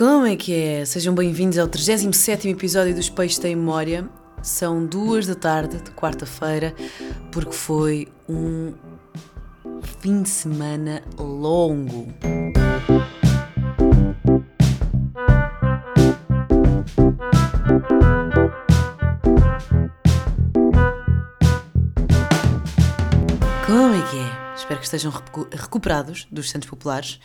Como é que é? Sejam bem-vindos ao 37 episódio dos Peixes Tem Memória. São duas da tarde de quarta-feira, porque foi um fim de semana longo. Como é que é? Espero que estejam recu- recuperados dos Santos Populares.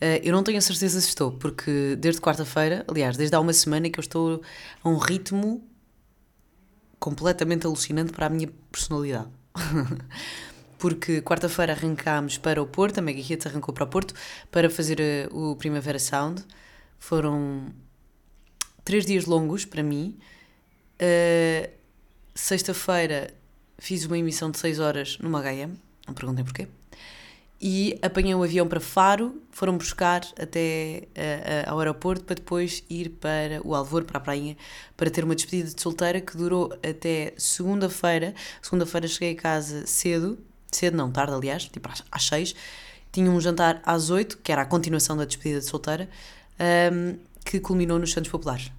Eh, eu não tenho a certeza se estou, porque desde quarta-feira, aliás, desde há uma semana que eu estou a um ritmo completamente alucinante para a minha personalidade. porque quarta-feira arrancámos para o Porto, a Mega Hits arrancou para o Porto para fazer eh, o Primavera Sound. Foram três dias longos para mim. Uh, Sexta-feira fiz uma emissão de 6 horas numa HM, não perguntem porquê. E apanhei um avião para Faro, foram buscar até uh, uh, ao aeroporto para depois ir para o Alvor, para a prainha, para ter uma despedida de solteira que durou até segunda-feira. Segunda-feira cheguei a casa cedo, cedo não, tarde aliás, tipo às, às 6. Tinha um jantar às 8, que era a continuação da despedida de solteira, um, que culminou nos Santos Populares.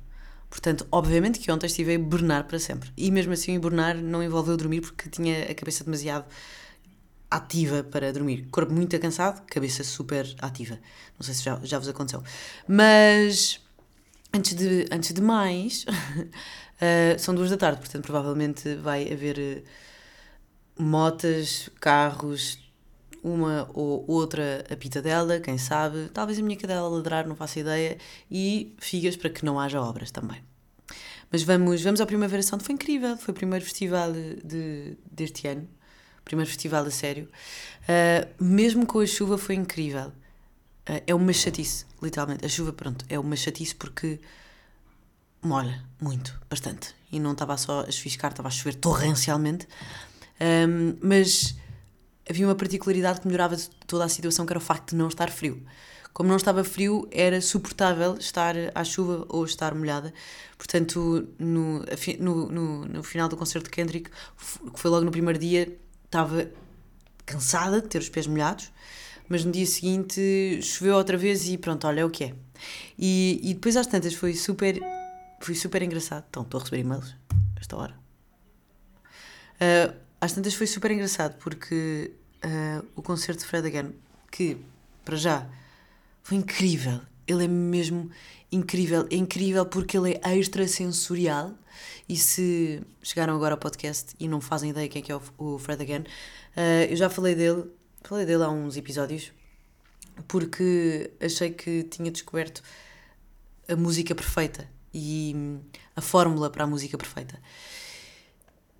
Portanto, obviamente que ontem estive a hibernar para sempre. E mesmo assim, hibernar não envolveu dormir porque tinha a cabeça demasiado ativa para dormir. Corpo muito cansado, cabeça super ativa. Não sei se já, já vos aconteceu. Mas, antes de, antes de mais, uh, são duas da tarde, portanto, provavelmente vai haver uh, motas, carros, uma ou outra a pitadela, quem sabe, talvez a minha cadela ladrar, não faço ideia, e figas para que não haja obras também. Mas vamos, vamos ao Primavera Sound, foi incrível, foi o primeiro festival de, de, deste ano, primeiro festival a sério. Uh, mesmo com a chuva foi incrível. Uh, é uma chatice, literalmente. A chuva, pronto, é uma chatice porque molha muito, bastante. E não estava só a chuviscar, estava a chover torrencialmente. Um, mas havia uma particularidade que melhorava toda a situação, que era o facto de não estar frio. Como não estava frio, era suportável estar à chuva ou estar molhada. Portanto, no, no, no, no final do concerto de Kendrick, que foi logo no primeiro dia, estava cansada de ter os pés molhados, mas no dia seguinte choveu outra vez e pronto, olha, é o que é. E, e depois às tantas foi super, foi super engraçado. Então, estou a receber e-mails esta hora. Uh, às tantas foi super engraçado porque uh, o concerto de Fred Again, que para já foi incrível, ele é mesmo incrível, é incrível porque ele é extrasensorial. E se chegaram agora ao podcast e não fazem ideia quem é, que é o, Fred Again, uh, eu já falei dele, falei dele há uns episódios, porque achei que tinha descoberto a música perfeita e a fórmula para a música perfeita.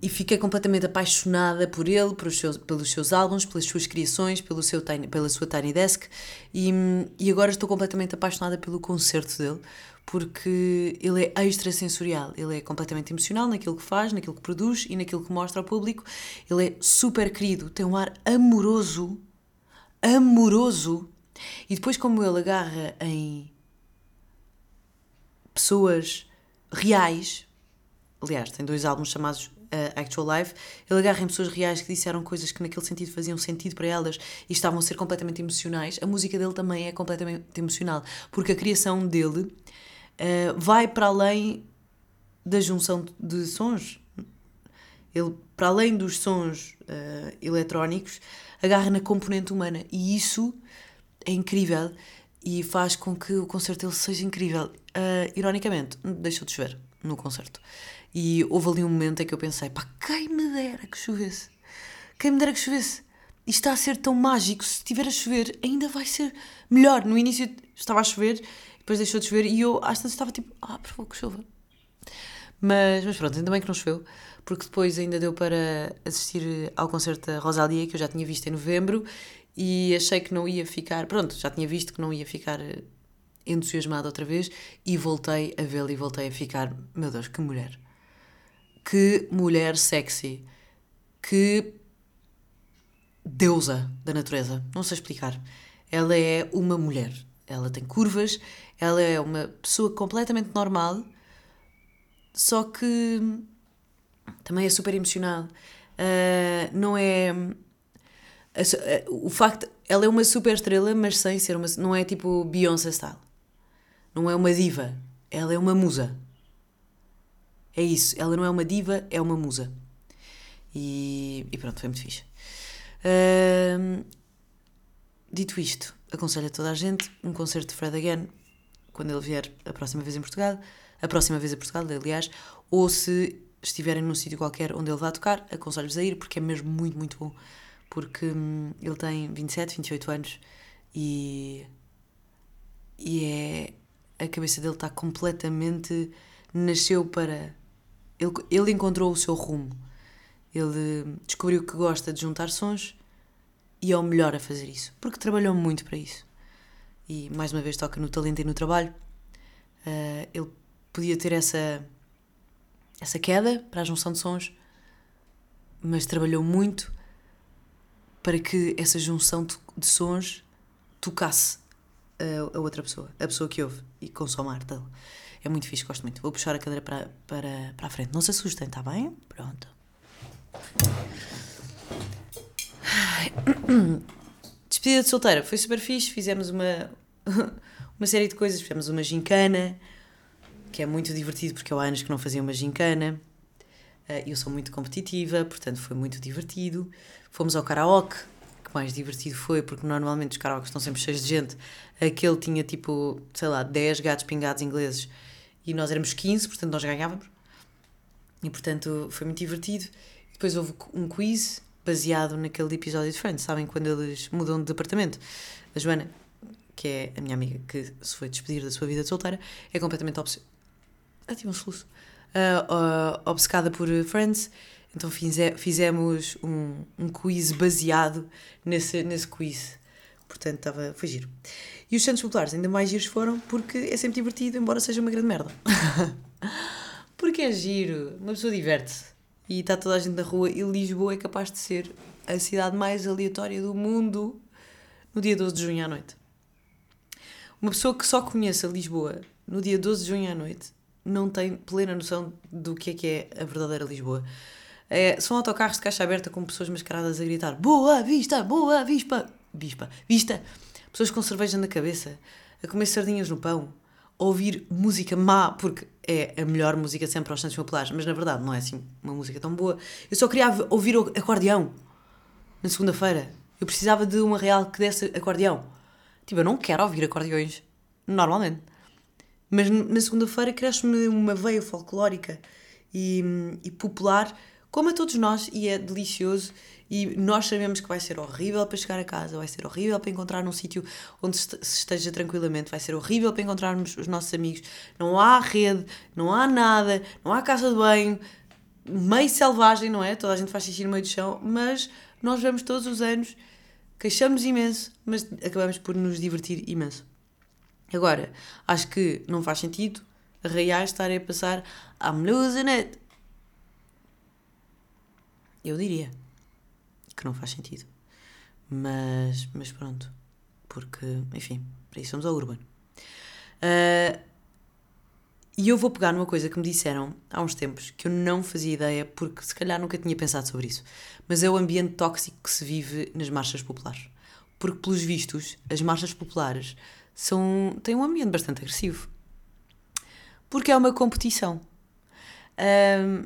E fiquei completamente apaixonada por ele, pelos seus, pelos seus álbuns, pelas suas criações, pelo seu tiny, pela sua Tiny Desk. E, e agora estou completamente apaixonada pelo concerto dele, porque ele é extrasensorial. Ele é completamente emocional naquilo que faz, naquilo que produz e naquilo que mostra ao público. Ele é super querido, tem um ar amoroso. Amoroso. E depois, como ele agarra em pessoas reais. Aliás, tem dois álbuns chamados uh, Actual Life. Ele agarra em pessoas reais que disseram coisas que naquele sentido faziam sentido para elas e estavam a ser completamente emocionais. A música dele também é completamente emocional, porque a criação dele uh, vai para além da junção de sons. Ele, para além dos sons uh, eletrónicos, agarra na componente humana e isso é incrível e faz com que o concerto dele seja incrível. Uh, ironicamente, deixou de chover no concerto. E houve ali um momento em que eu pensei: pá, quem me dera que chovesse? Quem me dera que chovesse? Isto está a ser tão mágico. Se estiver a chover, ainda vai ser melhor. No início estava a chover, depois deixou de chover e eu às vezes estava tipo: ah, por favor, que chova. Mas, mas pronto, ainda bem que não choveu, porque depois ainda deu para assistir ao concerto da Rosalia, que eu já tinha visto em novembro, e achei que não ia ficar. Pronto, já tinha visto que não ia ficar entusiasmada outra vez, e voltei a vê-la e voltei a ficar. Meu Deus, que mulher! Que mulher sexy! Que deusa da natureza! Não sei explicar. Ela é uma mulher. Ela tem curvas, ela é uma pessoa completamente normal só que também é super emocional. Uh, não é. O facto. Ela é uma super estrela, mas sem ser uma. Não é tipo Beyoncé style. não é uma diva, ela é uma musa. É isso, ela não é uma diva, é uma musa. E, e pronto, foi muito fixe. Uh, dito isto, aconselho a toda a gente um concerto de Fred Again quando ele vier a próxima vez em Portugal, a próxima vez a Portugal, aliás, ou se estiverem num sítio qualquer onde ele vá tocar, aconselho-vos a ir porque é mesmo muito, muito bom. Porque hum, ele tem 27, 28 anos e, e é. A cabeça dele está completamente. Nasceu para. Ele, ele encontrou o seu rumo. Ele descobriu que gosta de juntar sons e é o melhor a fazer isso. Porque trabalhou muito para isso. E mais uma vez toca no talento e no trabalho. Uh, ele podia ter essa, essa queda para a junção de sons, mas trabalhou muito para que essa junção de sons tocasse a, a outra pessoa, a pessoa que ouve e consome a arte dele. É muito fixe, gosto muito. Vou puxar a cadeira para, para, para a frente. Não se assustem, está bem? Pronto. Despedida de solteira, foi super fixe. Fizemos uma, uma série de coisas. Fizemos uma gincana, que é muito divertido porque há anos que não fazia uma gincana. Eh, eu sou muito competitiva, portanto foi muito divertido. Fomos ao karaoke, que mais divertido foi, porque normalmente os karaokes estão sempre cheios de gente. Aquele tinha tipo, sei lá, 10 gatos pingados ingleses e nós éramos 15, portanto nós ganhávamos. E portanto foi muito divertido. Depois houve um quiz baseado naquele episódio de Friends, sabem? Quando eles mudam de departamento. A Joana, que é a minha amiga que se foi despedir da sua vida de solteira, é completamente obcecada. Ah, um soluço. Uh, uh, obcecada por Friends. Então fize, fizemos um, um quiz baseado nesse, nesse quiz. Portanto, estava, foi giro. E os Santos Populares ainda mais giros foram porque é sempre divertido, embora seja uma grande merda. porque é giro, uma pessoa diverte-se e está toda a gente na rua e Lisboa é capaz de ser a cidade mais aleatória do mundo no dia 12 de junho à noite. Uma pessoa que só conheça Lisboa no dia 12 de junho à noite não tem plena noção do que é que é a verdadeira Lisboa. É, são autocarros de caixa aberta com pessoas mascaradas a gritar Boa Vista, Boa Vispa, Vispa, Vista. Pessoas com cerveja na cabeça, a comer sardinhas no pão, a ouvir música má, porque é a melhor música sempre aos Santos Populares, mas na verdade não é assim uma música tão boa. Eu só queria ouvir o acordeão na segunda-feira. Eu precisava de uma real que desse acordeão. Tipo, eu não quero ouvir acordeões, normalmente. Mas na segunda-feira cresce-me uma veia folclórica e, e popular, como a todos nós, e é delicioso. E nós sabemos que vai ser horrível para chegar a casa, vai ser horrível para encontrar num sítio onde se esteja tranquilamente, vai ser horrível para encontrarmos os nossos amigos. Não há rede, não há nada, não há casa de banho, meio selvagem, não é? Toda a gente faz xixi no meio do chão, mas nós vamos todos os anos, queixamos imenso, mas acabamos por nos divertir imenso. Agora, acho que não faz sentido arraiais estarem a passar I'm losing it. Eu diria que não faz sentido. Mas, mas pronto. Porque, enfim, para isso somos ao Urban. Uh, e eu vou pegar numa coisa que me disseram há uns tempos que eu não fazia ideia, porque se calhar nunca tinha pensado sobre isso. Mas é o ambiente tóxico que se vive nas marchas populares. Porque, pelos vistos, as marchas populares são, têm um ambiente bastante agressivo. Porque é uma competição. Um,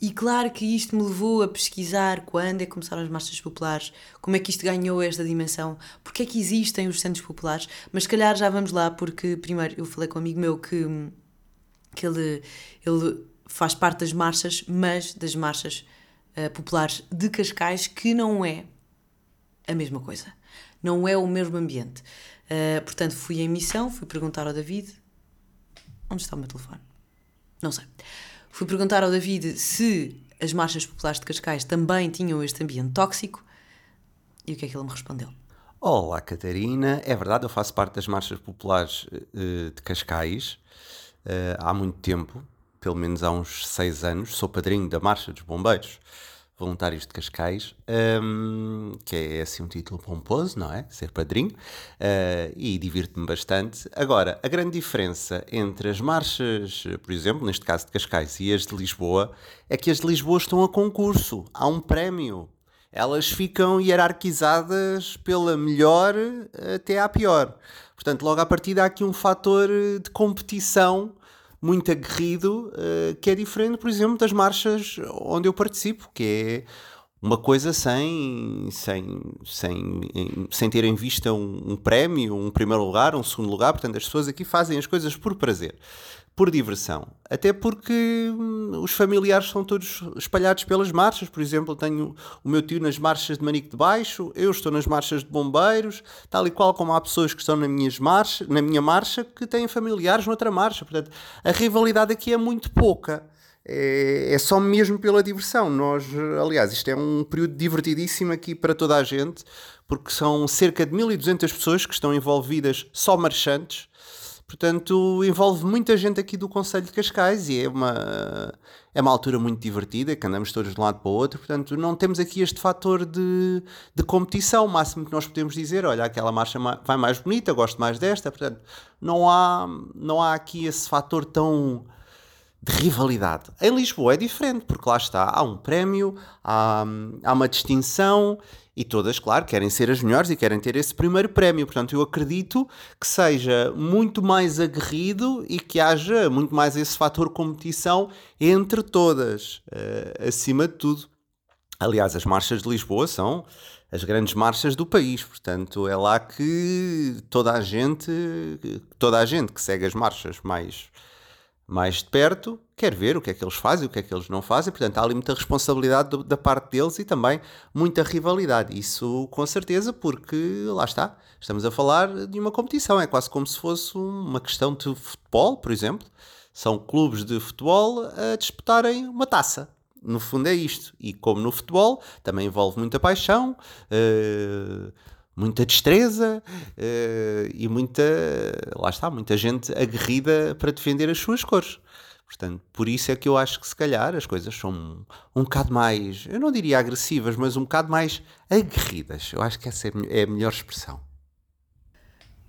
e claro que isto me levou a pesquisar quando é que começaram as marchas populares, como é que isto ganhou esta dimensão, porque é que existem os centros populares, mas se calhar já vamos lá, porque primeiro eu falei com um amigo meu que, que ele, ele faz parte das marchas, mas das marchas uh, populares de Cascais, que não é a mesma coisa não é o mesmo ambiente. Uh, portanto, fui em missão, fui perguntar ao David. Onde está o meu telefone? Não sei. Fui perguntar ao David se as marchas populares de Cascais também tinham este ambiente tóxico e o que é que ele me respondeu? Olá, Catarina. É verdade, eu faço parte das marchas populares uh, de Cascais uh, há muito tempo, pelo menos há uns seis anos. Sou padrinho da Marcha dos Bombeiros voluntários de Cascais, um, que é assim um título pomposo, não é? Ser padrinho, uh, e divirto-me bastante. Agora, a grande diferença entre as marchas, por exemplo, neste caso de Cascais, e as de Lisboa, é que as de Lisboa estão a concurso, há um prémio. elas ficam hierarquizadas pela melhor até à pior. Portanto, logo à partida há aqui um fator de competição muito aguerrido que é diferente, por exemplo, das marchas onde eu participo, que é uma coisa sem, sem, sem, sem ter em vista um, um, prémio, um primeiro lugar, um segundo lugar. Portanto, as pessoas aqui fazem as coisas por prazer, por diversão. Até porque hum, os familiares são todos espalhados pelas marchas. Por exemplo, tenho o meu tio nas marchas de Manique de Baixo, eu estou nas marchas de bombeiros, tal e qual como há pessoas que estão nas minhas marcha, na minha marcha que têm familiares noutra marcha. Portanto, a rivalidade aqui é muito pouca é, é só mesmo pela diversão. Nós, aliás, isto é um período divertidíssimo aqui para toda a gente, porque são cerca de 1200 pessoas que estão envolvidas, só marchantes. Portanto, envolve muita gente aqui do Conselho de Cascais e é uma, é uma altura muito divertida, que andamos todos de um lado para o outro. Portanto, não temos aqui este fator de, de competição. O máximo que nós podemos dizer, olha, aquela marcha vai mais bonita, gosto mais desta. Portanto, não há, não há aqui esse fator tão de rivalidade. Em Lisboa é diferente, porque lá está, há um prémio, há, há uma distinção e todas, claro, querem ser as melhores e querem ter esse primeiro prémio. Portanto, eu acredito que seja muito mais aguerrido e que haja muito mais esse fator competição entre todas, uh, acima de tudo. Aliás, as marchas de Lisboa são as grandes marchas do país, portanto, é lá que toda a gente, toda a gente que segue as marchas mais mais de perto, quer ver o que é que eles fazem, o que é que eles não fazem. Portanto, há ali muita responsabilidade do, da parte deles e também muita rivalidade. Isso com certeza, porque lá está, estamos a falar de uma competição. É quase como se fosse uma questão de futebol, por exemplo. São clubes de futebol a disputarem uma taça. No fundo é isto. E como no futebol, também envolve muita paixão. Uh, muita destreza uh, e muita, lá está, muita gente aguerrida para defender as suas cores. Portanto, por isso é que eu acho que se calhar as coisas são um, um bocado mais, eu não diria agressivas, mas um bocado mais aguerridas. Eu acho que essa é, é a melhor expressão.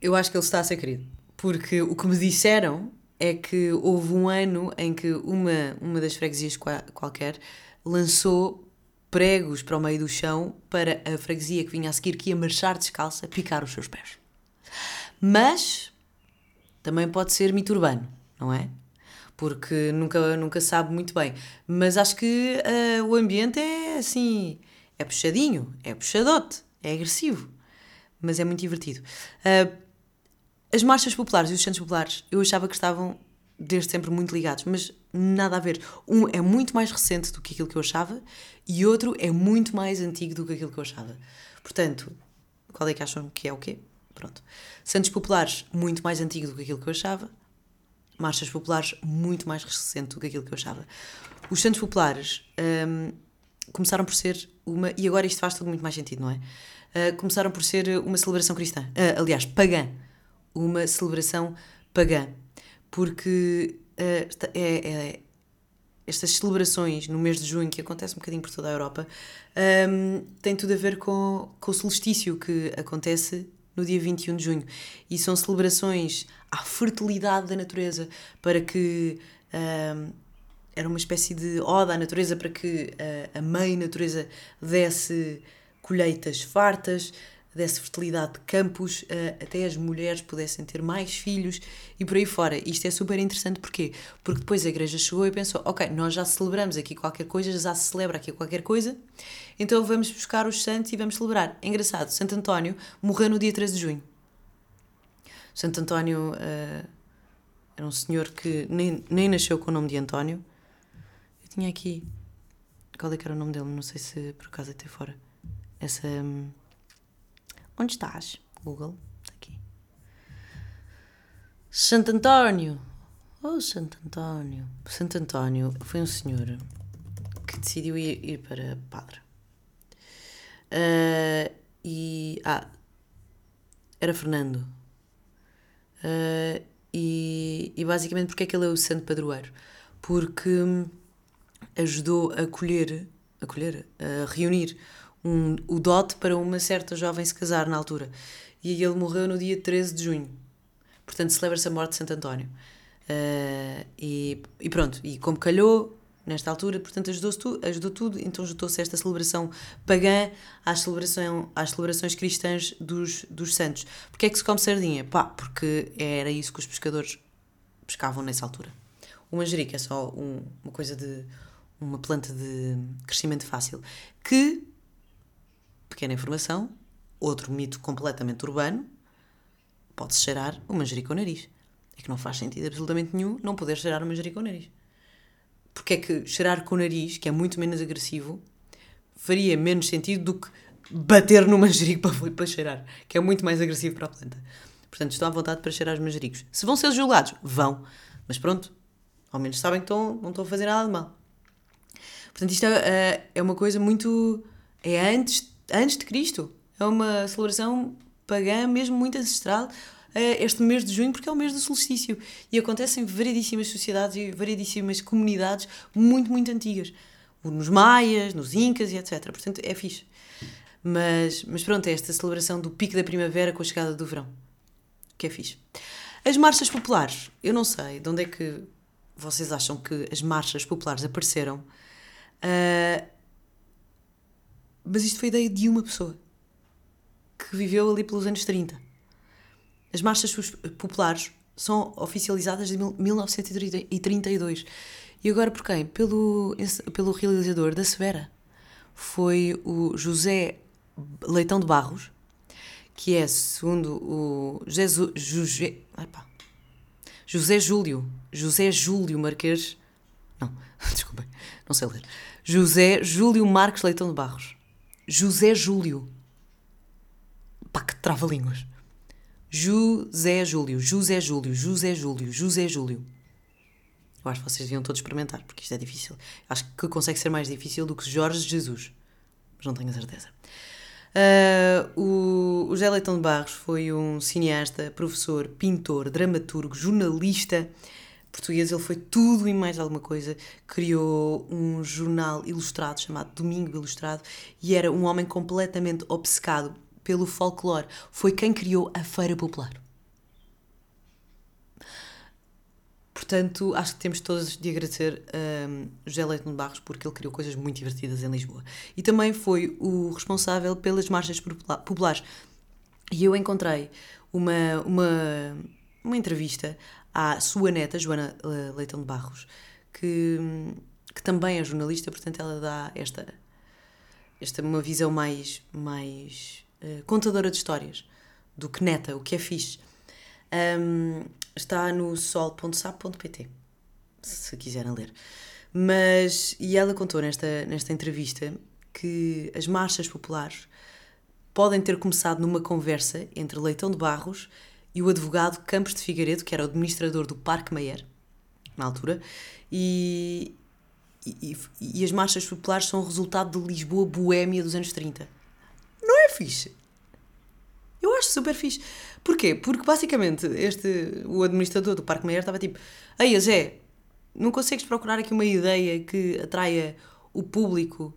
Eu acho que ele está a ser querido. Porque o que me disseram é que houve um ano em que uma, uma das freguesias qualquer lançou pregos para o meio do chão para a freguesia que vinha a seguir, que ia marchar descalça, picar os seus pés. Mas também pode ser mito urbano, não é? Porque nunca, nunca sabe muito bem. Mas acho que uh, o ambiente é assim, é puxadinho, é puxadote, é agressivo, mas é muito divertido. Uh, as marchas populares e os centros populares, eu achava que estavam desde sempre muito ligados, mas nada a ver. Um é muito mais recente do que aquilo que eu achava e outro é muito mais antigo do que aquilo que eu achava. Portanto, qual é que acham que é o quê? Pronto. Santos Populares, muito mais antigo do que aquilo que eu achava. Marchas Populares, muito mais recente do que aquilo que eu achava. Os Santos Populares um, começaram por ser uma. E agora isto faz tudo muito mais sentido, não é? Uh, começaram por ser uma celebração cristã. Uh, aliás, pagã. Uma celebração pagã porque uh, é, é, estas celebrações no mês de junho, que acontece um bocadinho por toda a Europa, um, ehm, tem tudo a ver com, com o solstício que acontece no dia 21 de junho. E são celebrações à fertilidade da natureza, para que. Um, ehm, era uma espécie de oda à natureza para que a, a mãe natureza desse colheitas fartas, desse fertilidade de campos, uh, até as mulheres pudessem ter mais filhos e por aí fora. Isto é super interessante porquê? Porque depois a igreja chegou e pensou: ok, nós já celebramos aqui qualquer coisa, já se celebra aqui qualquer coisa, então vamos buscar os santos e vamos celebrar. É engraçado, Santo António morreu no dia 13 de junho. Santo António uh, era um senhor que nem, nem nasceu com o nome de António. Eu tinha aqui. Qual é que era o nome dele? Não sei se por acaso até fora. Essa. Um, Onde estás? Google. Aqui. Santo António. Oh, Santo António. Santo António foi um senhor que decidiu ir, ir para padre. Uh, e. Ah. Era Fernando. Uh, e, e basicamente, porque é que ele é o santo padroeiro? Porque ajudou a colher, a colher, a reunir um, o dote para uma certa jovem se casar na altura. E ele morreu no dia 13 de junho. Portanto, celebra-se a morte de Santo António. Uh, e, e, pronto, e como calhou, nesta altura, portanto ajudou, tu, ajudou tudo, então juntou-se esta celebração pagã às, celebração, às celebrações cristãs dos, dos santos. Porquê é que se come sardinha? Pá, porque era isso que os pescadores pescavam nessa altura. O manjerico é só um, uma coisa de uma planta de crescimento fácil que, pequena informação, outro mito completamente urbano, pode-se cheirar o manjerico ao nariz. É que não faz sentido absolutamente nenhum não poder cheirar o manjerico ao nariz. Porque é que cheirar com o nariz, que é muito menos agressivo, faria menos sentido do que bater no manjerico para, para cheirar, que é muito mais agressivo para a planta. Portanto, estou à vontade para cheirar os manjericos. Se vão ser julgados, vão. Mas pronto, ao menos sabem que estão, não estão a fazer nada de mal. Portanto, isto é, é uma coisa muito. É antes, antes de Cristo. É uma celebração pagã, mesmo muito ancestral, eh, este mês de junho, porque é o mês do solstício. E acontece em variedíssimas sociedades e variedíssimas comunidades muito, muito antigas. Nos maias, nos incas e etc. Portanto, é fixe. Mas, mas pronto, é esta celebração do pico da primavera com a chegada do verão. Que é fixe. As marchas populares, eu não sei de onde é que vocês acham que as marchas populares apareceram, uh, mas isto foi ideia de uma pessoa que viveu ali pelos anos 30. As marchas populares são oficializadas em 1932. E agora por quem? Pelo, pelo realizador da Severa. Foi o José Leitão de Barros, que é, segundo o Jesus, José, José Júlio, José Júlio Marques, não, desculpem, não sei ler, José Júlio Marques Leitão de Barros, José Júlio, pá, que trava-línguas, José Júlio, José Júlio, José Júlio, José Júlio. Eu acho que vocês deviam todos experimentar, porque isto é difícil. Acho que consegue ser mais difícil do que Jorge Jesus, mas não tenho a certeza. Uh, o, o José Leitão de Barros foi um cineasta, professor, pintor, dramaturgo, jornalista português. Ele foi tudo e mais alguma coisa. Criou um jornal ilustrado chamado Domingo Ilustrado e era um homem completamente obcecado pelo folclore. Foi quem criou a Feira Popular. Portanto, acho que temos todos de agradecer a um, José Leitão de Barros porque ele criou coisas muito divertidas em Lisboa. E também foi o responsável pelas marchas populares. E eu encontrei uma, uma, uma entrevista à sua neta, Joana uh, Leitão de Barros, que, que também é jornalista, portanto ela dá esta, esta uma visão mais, mais uh, contadora de histórias do que neta, o que é fixe. Um, está no sol.sap.pt, se quiserem ler. Mas, e ela contou nesta, nesta entrevista que as marchas populares podem ter começado numa conversa entre Leitão de Barros e o advogado Campos de Figueiredo, que era o administrador do Parque Mayer, na altura, e, e, e, as marchas populares são resultado de Lisboa boémia dos anos 30. Não é fixe? Eu acho super fixe. Porquê? Porque basicamente este, o administrador do Parque Mayer estava tipo: Ei, Zé, não consegues procurar aqui uma ideia que atraia o público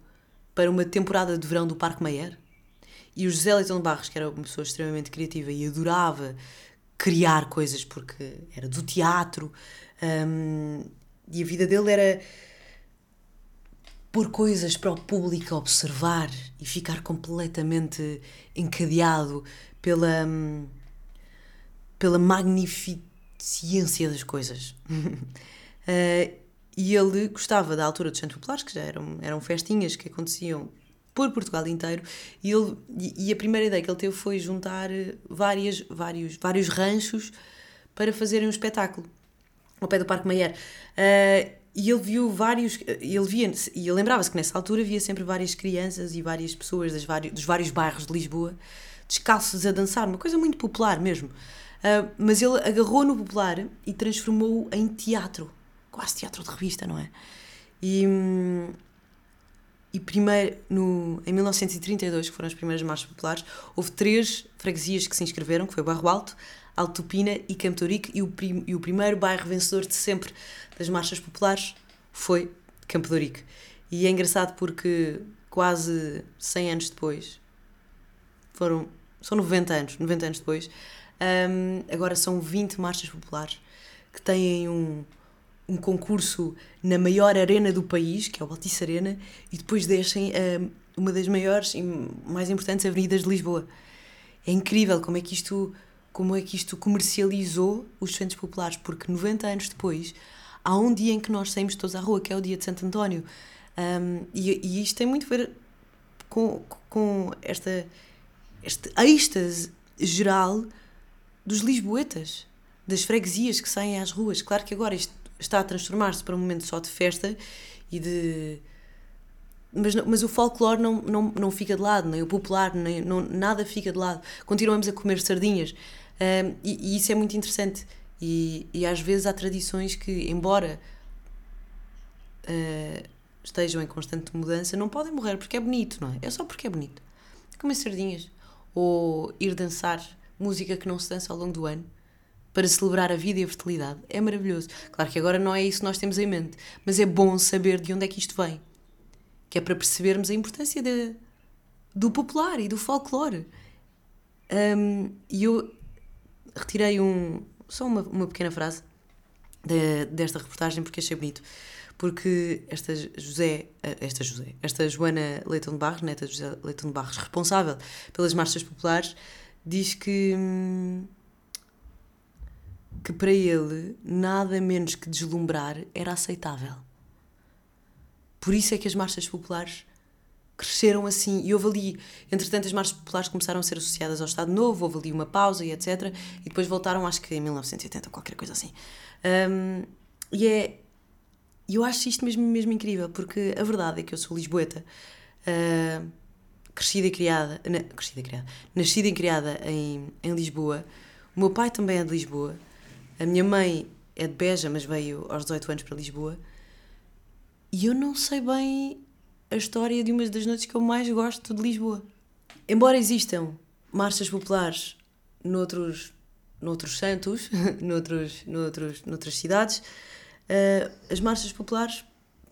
para uma temporada de verão do Parque Mayer? E o José Leitão de Barros, que era uma pessoa extremamente criativa e adorava criar coisas porque era do teatro um, e a vida dele era pôr coisas para o público observar e ficar completamente encadeado pela, hum, pela magnificência das coisas. uh, e ele gostava da altura dos Santos Populares, que já eram, eram festinhas que aconteciam por Portugal inteiro e, ele, e a primeira ideia que ele teve foi juntar várias, vários, vários ranchos para fazerem um espetáculo ao pé do Parque Mayer. Uh, e ele viu vários, ele via, e ele lembrava-se que nessa altura via sempre várias crianças e várias pessoas das vários, dos vários bairros de Lisboa descalços a dançar, uma coisa muito popular mesmo. Uh, mas ele agarrou no popular e transformou-o em teatro, quase teatro de revista, não é? E, hum, e primeiro, no, em 1932, que foram as primeiras marchas populares, houve três freguesias que se inscreveram, que foi Barro Alto, Alto Pina e Campo e e o primeiro bairro vencedor de sempre das marchas populares foi Campo. E é engraçado porque quase 100 anos depois, foram, são 90 anos, 90 anos depois, um, agora são 20 marchas populares que têm um, um concurso na maior arena do país, que é o Altice Arena, e depois descem uma das maiores e mais importantes avenidas de Lisboa. É incrível como é que isto, como é que isto comercializou os centros populares, porque 90 anos depois há um dia em que nós saímos todos à rua, que é o dia de Santo António. Um, e, e isto tem muito a ver com, com esta, este êxtase geral dos lisboetas, das freguesias que saem às ruas. Claro que agora isto está a transformar-se para um momento só de festa e de. Mas, mas o folclore não, não, não fica de lado, nem o popular, nem, não, nada fica de lado. Continuamos a comer sardinhas. Um, e, e, isso é muito interessante. E, e às vezes há tradições que, embora uh, estejam em constante mudança, não podem morrer porque é bonito, não é? É só porque é bonito. Comer sardinhas. Ou ir dançar música que não se dança ao longo do ano para celebrar a vida e a fertilidade. É maravilhoso. Claro que agora não é isso que nós temos em mente, mas é bom saber de onde é que isto vem. Que é para percebermos a importância de, do popular e do folclore. Um, e eu retirei um, só uma, uma pequena frase de, desta reportagem porque achei bonito. Porque esta José, esta José, esta Joana Leitão de Barros, neta de José Leitão de Barros, responsável pelas marchas populares, diz que. Hum, que para ele nada menos que deslumbrar era aceitável. Por isso é que as marchas populares cresceram assim. E houve ali, entretanto, as marchas populares começaram a ser associadas ao Estado Novo, houve ali uma pausa e etc. E depois voltaram, acho que em 1980, qualquer coisa assim. Um, e é. Eu acho isto mesmo, mesmo incrível, porque a verdade é que eu sou lisboeta, uh, crescida e criada. Na, crescida e criada. Nascida e criada em, em Lisboa. O meu pai também é de Lisboa. A minha mãe é de Beja, mas veio aos 18 anos para Lisboa. E eu não sei bem a história de uma das noites que eu mais gosto de Lisboa. Embora existam marchas populares noutros, noutros santos, noutros, noutros, noutras cidades, uh, as marchas populares,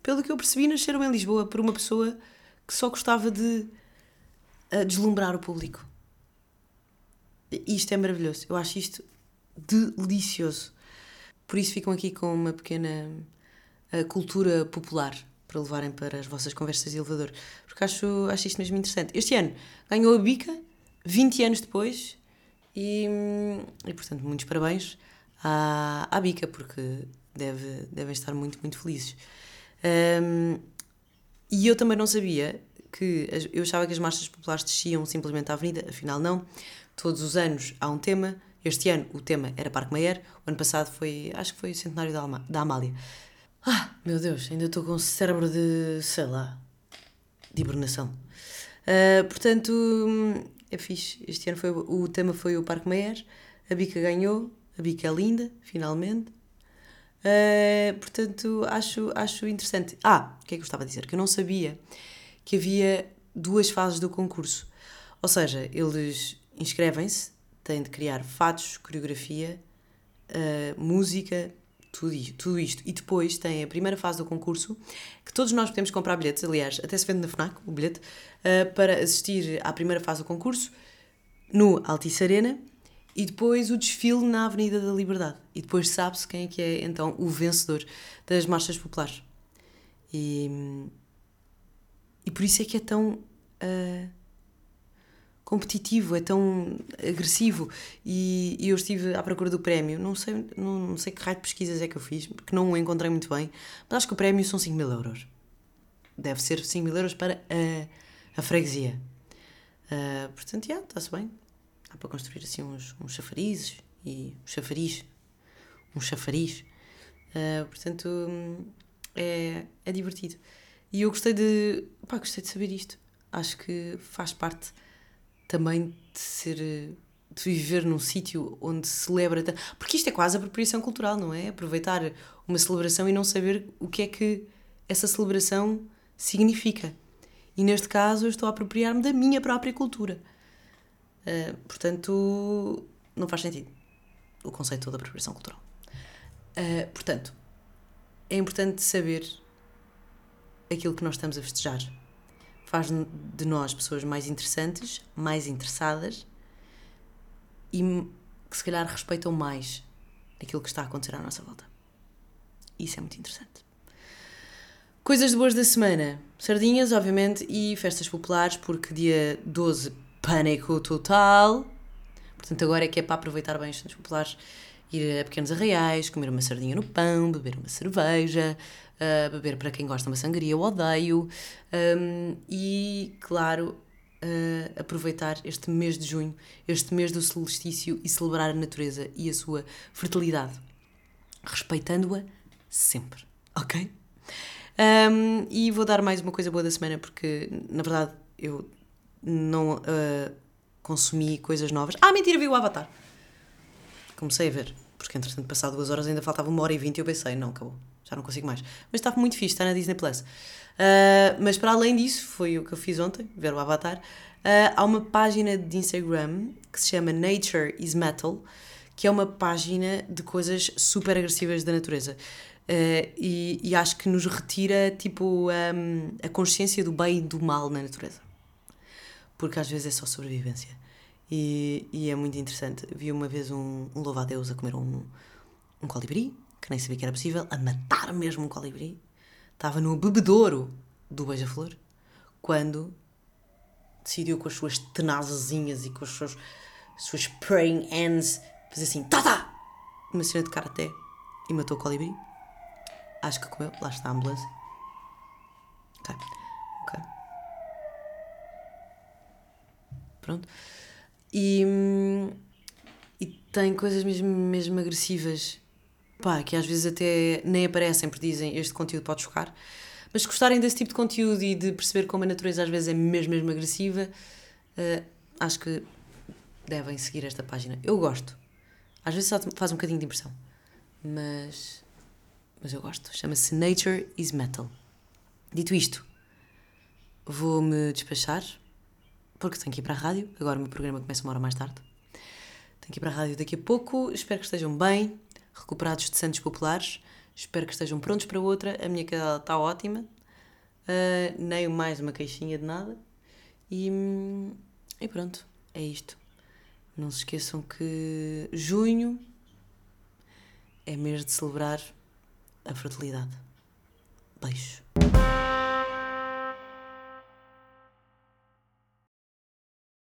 pelo que eu percebi, nasceram em Lisboa por uma pessoa que só gostava de uh, deslumbrar o público. E isto é maravilhoso. Eu acho isto delicioso. Por isso ficam aqui com uma pequena uh, cultura popular para levarem para as vossas conversas de elevador. Porque acho, acho isto mesmo interessante. Este ano ganhou a Bica, 20 anos depois, e, e portanto, muitos parabéns à, à Bica, porque deve, devem estar muito, muito felizes. Um, e eu também não sabia que. Eu achava que as marchas populares desciam simplesmente à avenida, afinal, não. Todos os anos há um tema este ano o tema era Parque Mayer, o ano passado foi, acho que foi o centenário da, da Amália. Ah, meu Deus, ainda estou com o cérebro de, sei lá, de hibernação. Uh, portanto, é fixe. Este ano foi, o tema foi o Parque Mayer, a Bica ganhou, a Bica é linda, finalmente. Uh, portanto, acho, acho interessante. Ah, o que é que eu estava a dizer? Que eu não sabia que havia duas fases do concurso. Ou seja, eles inscrevem-se tem de criar fatos, coreografia, uh, música, tudo tudo isto. E depois tem a primeira fase do concurso, que todos nós podemos comprar bilhetes, aliás, até se vende na FNAC o bilhete, uh, para assistir à primeira fase do concurso no Altice Arena e depois o desfile na Avenida da Liberdade. E depois sabe-se quem é que é então o vencedor das marchas populares. E, e por isso é que é tão. Uh, competitivo, é tão agressivo. E, e, eu estive à procura do prémio. Não sei, não, não sei que raio de pesquisas é que eu fiz, porque não o encontrei muito bem. Mas acho que o prémio são 5 mil euros. Deve ser 5 mil euros para a, a freguesia. Uh, portanto, já, está-se bem. Há para construir assim uns, uns chafarizes e um chafariz. Um chafariz. Uh, portanto, é, é divertido. E eu gostei de. Pá, gostei de saber isto. Acho que faz parte também de ser de viver num sítio onde se celebra porque isto é quase apropriação cultural não é? Aproveitar uma celebração e não saber o que é que essa celebração significa. E neste caso eu estou a apropriar-me da minha própria cultura. Uh, portanto não faz sentido o conceito da apropriação cultural. Uh, portanto é importante saber aquilo que nós estamos a festejar faz de nós pessoas mais interessantes, mais interessadas e que se calhar respeitam mais aquilo que está a acontecer à nossa volta. Isso é muito interessante. Coisas de boas da semana. Sardinhas, obviamente, e festas populares, porque dia 12, pânico total. Portanto, agora é que é para aproveitar bem as festas populares, ir a pequenos arraiais, comer uma sardinha no pão, beber uma cerveja, uh, beber para quem gosta uma sangria, eu odeio. Um, e, claro, uh, aproveitar este mês de junho, este mês do solstício e celebrar a natureza e a sua fertilidade, respeitando-a sempre, ok? Um, e vou dar mais uma coisa boa da semana porque, na verdade, eu não uh, consumi coisas novas. Ah, mentira, vi o Avatar. Comecei a ver, porque entretanto, passado duas horas, ainda faltava uma hora e vinte e eu pensei, não, acabou, já não consigo mais. Mas estava muito fixe, está na Disney Plus. Uh, mas para além disso, foi o que eu fiz ontem, ver o Avatar. Uh, há uma página de Instagram que se chama Nature is Metal, que é uma página de coisas super agressivas da natureza. Uh, e, e, acho que nos retira tipo um, a consciência do bem e do mal na natureza. Porque às vezes é só sobrevivência. E, e é muito interessante. Vi uma vez um, um louva-a-Deus a comer um, um colibri, que nem sabia que era possível, a matar mesmo um colibri. Estava no bebedouro do beija-flor, quando decidiu com as suas tenazazinhas e com as suas, suas praying hands fazer assim, tá, tá! Uma cena de karaté e matou o colibri. Acho que comeu, lá está a ambulância. Ok, ok. Pronto. E, e tem coisas mesmo, mesmo agressivas, pá, que às vezes até nem aparecem porque dizem este conteúdo pode chocar. Mas se gostarem desse tipo de conteúdo e de perceber como a natureza às vezes é mesmo, mesmo agressiva, uh, acho que devem seguir esta página. Eu gosto. Às vezes faz um bocadinho de impressão. Mas, mas eu gosto. Chama-se Nature is Metal. Dito isto, vou-me despachar, porque tenho que ir para a rádio. Agora o meu programa começa uma hora mais tarde. Tenho que ir para a rádio daqui a pouco. Espero que estejam bem, recuperados de Santos Populares. Espero que estejam prontos para outra. A minha cadela está ótima. Uh, nem mais uma queixinha de nada. E, e pronto, é isto. Não se esqueçam que junho é mês de celebrar a fertilidade. Beijo.